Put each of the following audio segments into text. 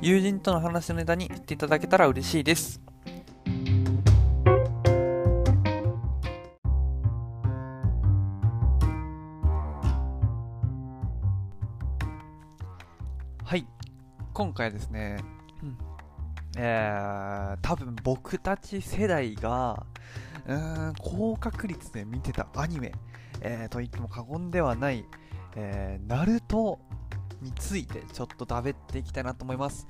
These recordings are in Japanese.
友人との話のネタにしていただけたら嬉しいです。はい。今回はですね、うんえー、多分僕たち世代が、うーん、高確率で見てたアニメ、えー、と言っても過言ではない、えー、ナルトについてちょっと食べていきたいなと思います。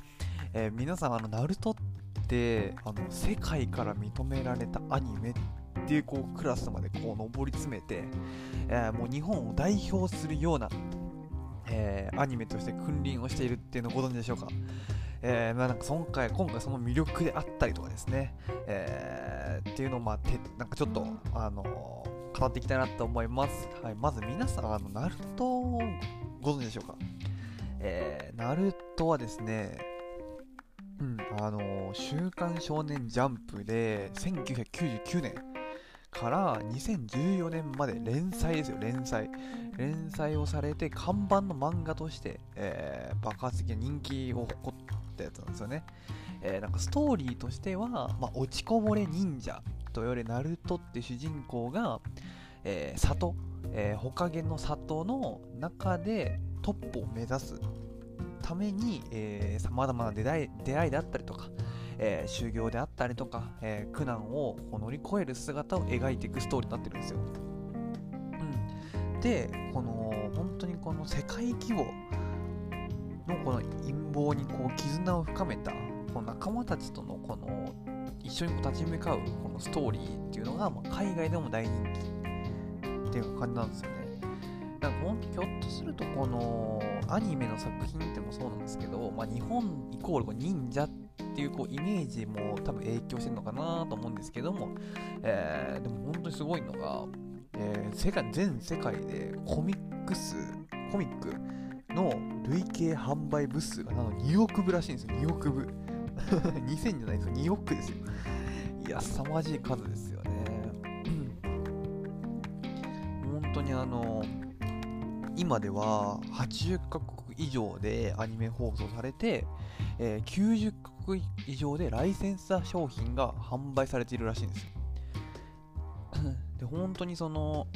えー、皆さん、あの、ナルトって、あの、世界から認められたアニメっていう、こう、クラスまでこう、上り詰めて、えーもう日本を代表するような、えーアニメとして君臨をしているっていうのをご存知でしょうかえーまあ、なんか今回今回その魅力であったりとかですね、えーっていうのをまあてなんかちょっとあの語っていきたいなと思います。はい、まず皆さんあのナルトをご存知でしょうかえー、ナルトはですね、うん、あの週刊少年ジャンプで1999年から2014年まで連載ですよ、連載。連載をされて、看板の漫画として、えー爆発的な人気を誇ったやつなんですよね。えーなんかストーリーとしては、まあ、落ちこぼれ忍者と言われナルトって主人公が、えー里、えー、ほかげの里の中でトップを目指すためにさまざまな出会い出会いであったりとか、えー修行であったりとか、えー苦難を乗り越える姿を描いていくストーリーになってるんですよ。うん、でこの本当にこの世界規模のこの陰謀にこう絆を深めたこの仲間たちとのこの一緒にこう立ち向かうこのストーリーっていうのが、まあ、海外でも大人気っていう感じなんですよね。なんかほんとひょっとするとこのアニメの作品ってもそうなんですけど、まあ、日本イコールこう忍者っていうこうイメージも多分影響してるのかなと思うんですけども、えーでも本当にすごいのが、えー世界全世界でコミック数コミックの累計販売部数がなんと2億部らしいんですよ。2億部。2000じゃないですよ。2億ですよ。いや凄まじい数ですよね。本当にあの今では80カ国以上でアニメ放送されて、えー90カ国以上でライセンス商品が販売されているらしいんですよ。で、本当にその、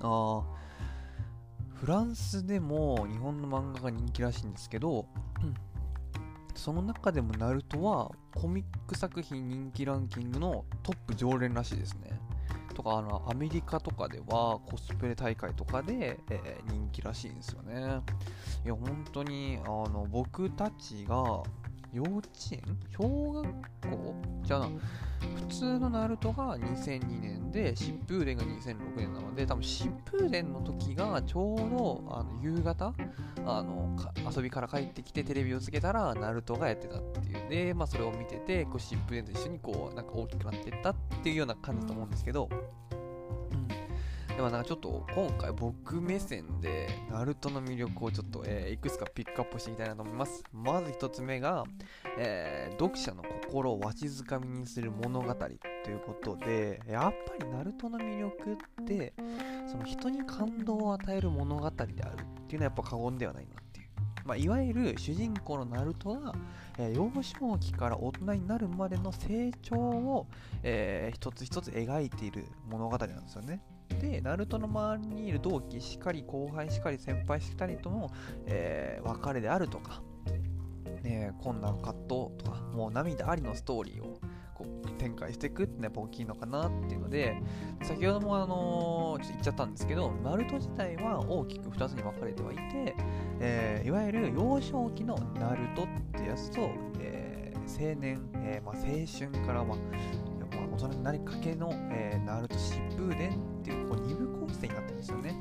あーフランスでも日本の漫画が人気らしいんですけど、その中でもナルトはコミック作品人気ランキングのトップ常連らしいですね。とかあのアメリカとかではコスプレ大会とかで、えー人気らしいんですよね。いや本当にあの僕たちが幼稚園？小学校？じゃあ普通のナルトが2002年で疾風伝が2006年なので多分疾風伝の時がちょうどあの夕方？あの遊びから帰ってきてテレビをつけたらナルトがやってたっていう。で、まあ、それを見ててこう疾風伝と一緒にこうなんか大きくなってったっていうような感じだと思うんですけど、でもなんかちょっと今回僕目線でナルトの魅力をちょっと、えーいくつかピックアップしていきたいなと思います。まず一つ目が、えー読者の心をわしづかみにする物語ということでやっぱりナルトの魅力ってその人に感動を与える物語であるっていうのはやっぱ過言ではないなっていう、まあ、いわゆる主人公のナルトが、えー幼少期から大人になるまでの成長を、えー一つ一つ描いている物語なんですよね。で、ナルトの周りにいる同期しかり後輩しかり先輩しかりとの、えー別れであるとか、えー困難葛藤とかもう涙ありのストーリーをこう展開していくっていうのはやっぱ大きいのかなっていうので先ほどもあのーちょっと言っちゃったんですけどナルト自体は大きく2つに分かれてはいて、えーいわゆる幼少期のナルトってやつと、えー青年、えーまあ、青春から、まあ大人になりかけの、えーナルト疾風伝っていうこう二部構成になってるんですよね。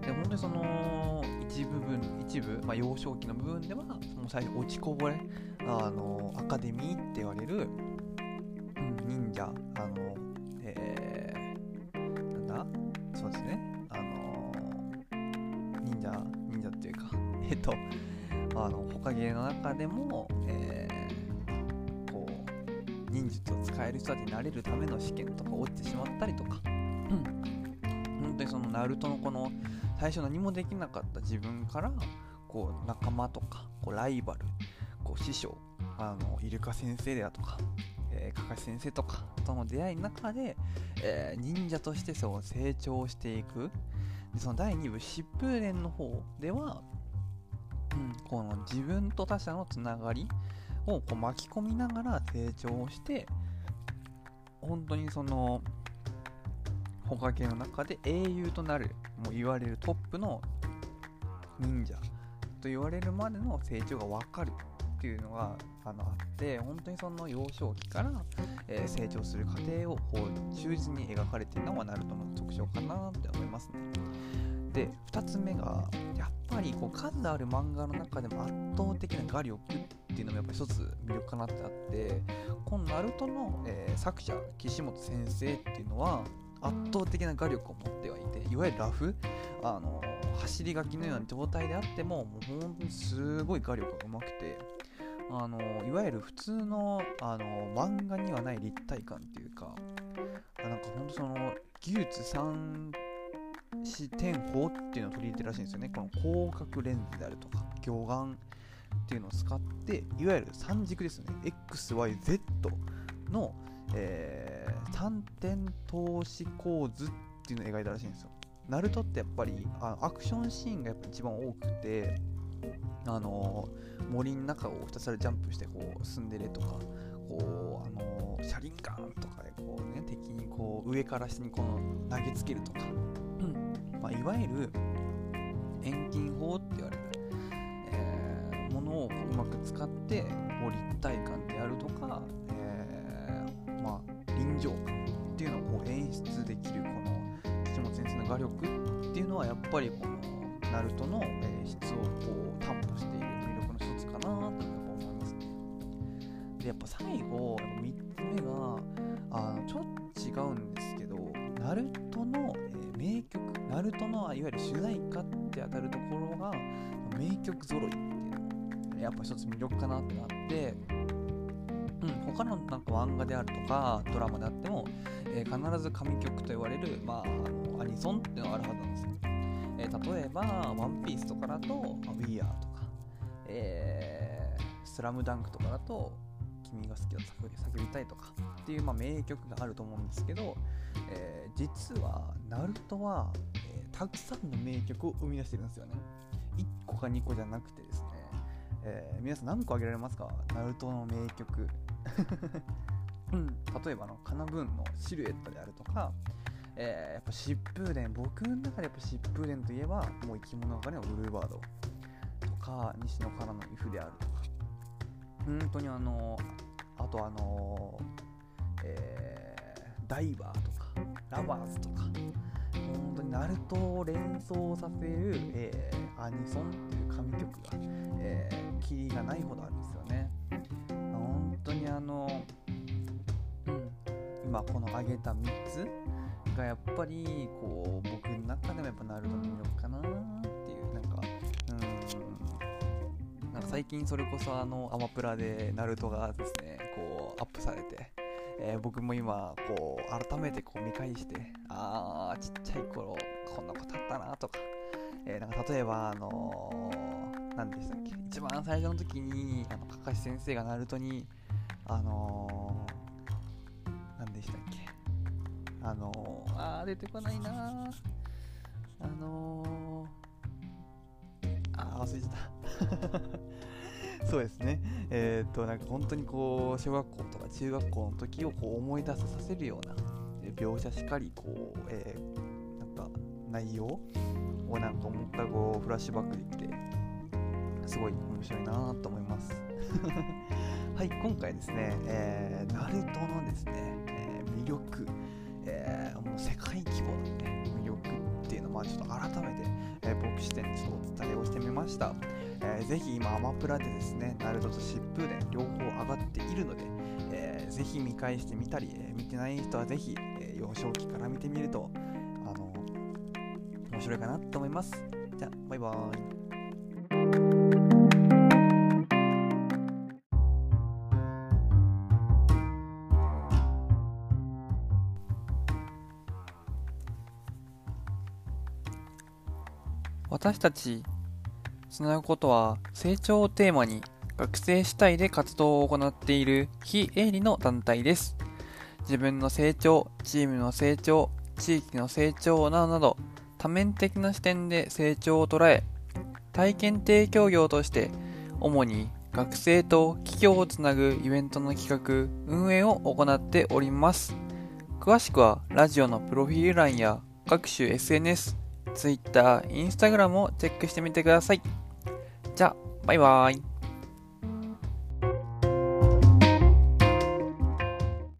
で本当にその一部分一部、まあ、幼少期の部分ではもう最初落ちこぼれあのアカデミーって言われる、うん、忍者あのえー、なんだそうですねあの忍者忍者っていうかえっとあのほかげの中でも、えー、術を使える人たちになれるための試験とか落ちてしまったりとか、うん、本当にそのナルトのこの最初何もできなかった自分からこう仲間とかこうライバルこう師匠あのイルカ先生であとか、えー、かかし先生とかとの出会いの中で、えー、忍者としてそう成長していく。でその第2部疾風伝の方では、うん、この自分と他者のつながりをこう巻き込みながら成長して本当にそのほかげの中で英雄となるもう言われるトップの忍者と言われるまでの成長が分かるっていうのがあのあって本当にその幼少期から、えー、成長する過程をこう忠実に描かれているのがナルトの特徴かなって思いますね。で2つ目がやっぱりこう数ある漫画の中でも圧倒的な画力っっていうのもやっぱり一つ魅力かなってあってこのナルトの、えー、作者岸本先生っていうのは圧倒的な画力を持ってはいていわゆるラフあの走り書きのような状態であってももう本当にすごい画力がうまくてあのいわゆる普通のあの漫画にはない立体感っていうかなんか本当その技術三視点法っていうのを取り入れてるらしいんですよね。この広角レンズであるとか魚眼っていうのを使っていわゆる三軸ですよね。XYZ のえー、3点投資構図っていうのを描いたらしいんですよ。ナルトってやっぱりあアクションシーンがやっぱ一番多くて、あのー、森の中をひたすらジャンプしてこう進んでれとか、こう、あのー、車輪ガンとかでこうね、敵にこう上から下にこの投げつけるとか、うん。まあ、いわゆる遠近法って言われる、まく使ってこう立体感であるとか、えまあ、臨場感っていうのをこう演出できるこの岸本先生の画力っていうのはやっぱりこのナルトの、え、質をこう担保している魅力の一つかなと思いますね。でやっぱ最後3つ目があのちょっと違うんですけどナルトの、え、名曲ナルトのいわゆる主題歌って当たるところが名曲揃いっやっぱ一つ魅力かなってなってうん、他のなんか漫画であるとかドラマであっても、えー、必ず神曲と言われる、まあ、あのアニソンっていうのがあるはずなんですよ。えー、例えば、ワンピースとかだと、まあ、We Are とか、えー、スラムダンクとかだと、君が好きだと叫びたいとかっていう、まあ、名曲があると思うんですけど、えー、実は、ナルトは、えー、たくさんの名曲を生み出してるんですよね。1個か2個じゃなくてですね、えー、皆さん何個挙げられますか？ナルトの名曲。うん、例えばのカナブーンのシルエットであるとか、えー、やっぱ疾風伝。僕の中でやっぱ疾風伝といえばもう生き物がねブルーバード。とか西野カナのイフであるとか。本当にあのあとあのえー、ダイバーとかラバーズとかナルトを連想させる、えー、アニソンっていう神曲が、えー、キリがないほどあるんですよね。本当にあの、うん、今この挙げた3つがやっぱりこう僕の中でもやっぱナルトの魅力かなっていうなんかうんなんか最近それこそあのアマプラでナルトがですねこうアップされてえー、僕も今こう改めてこう見返してああちっちゃい頃こんなことあったなとか、えー、なんか例えばあのー、何でしたっけ。一番最初の時にあのかかし先生がナルトにあのー、何でしたっけ。あのー、あー出てこないなあのー、あー忘れちゃった。そうですね。えっ、となんか本当にこう小学校とか中学校の時をこう思い出させるような描写しかりこう、えー、なんか内容をなんかもう一回こうフラッシュバックできてすごい面白いなと思います。はい、今回ですね、えー、ナルトのですね、えー、魅力、えー、もう世界規模の、ね、魅力っていうのを、まあ、ちょっと改めて、えー、僕視点ちょっとお伝えをしてみました。えー、ぜひ今アマプラでですね、ナルトと疾風伝両方上がっているので、えー、ぜひ見返してみたり、えー、見てない人はぜひ、え、幼少期から見てみると、あの面白いかなと思います。じゃあ、バイバーイ。私たちつなぐことは成長をテーマに学生主体で活動を行っている非営利の団体です。自分の成長、チームの成長、地域の成長などなど多面的な視点で成長を捉え体験提供業として主に学生と企業をつなぐイベントの企画、運営を行っております。詳しくはラジオのプロフィール欄や各種 SNS、Twitter、Instagram をチェックしてみてください。じゃあ、バイバーイ。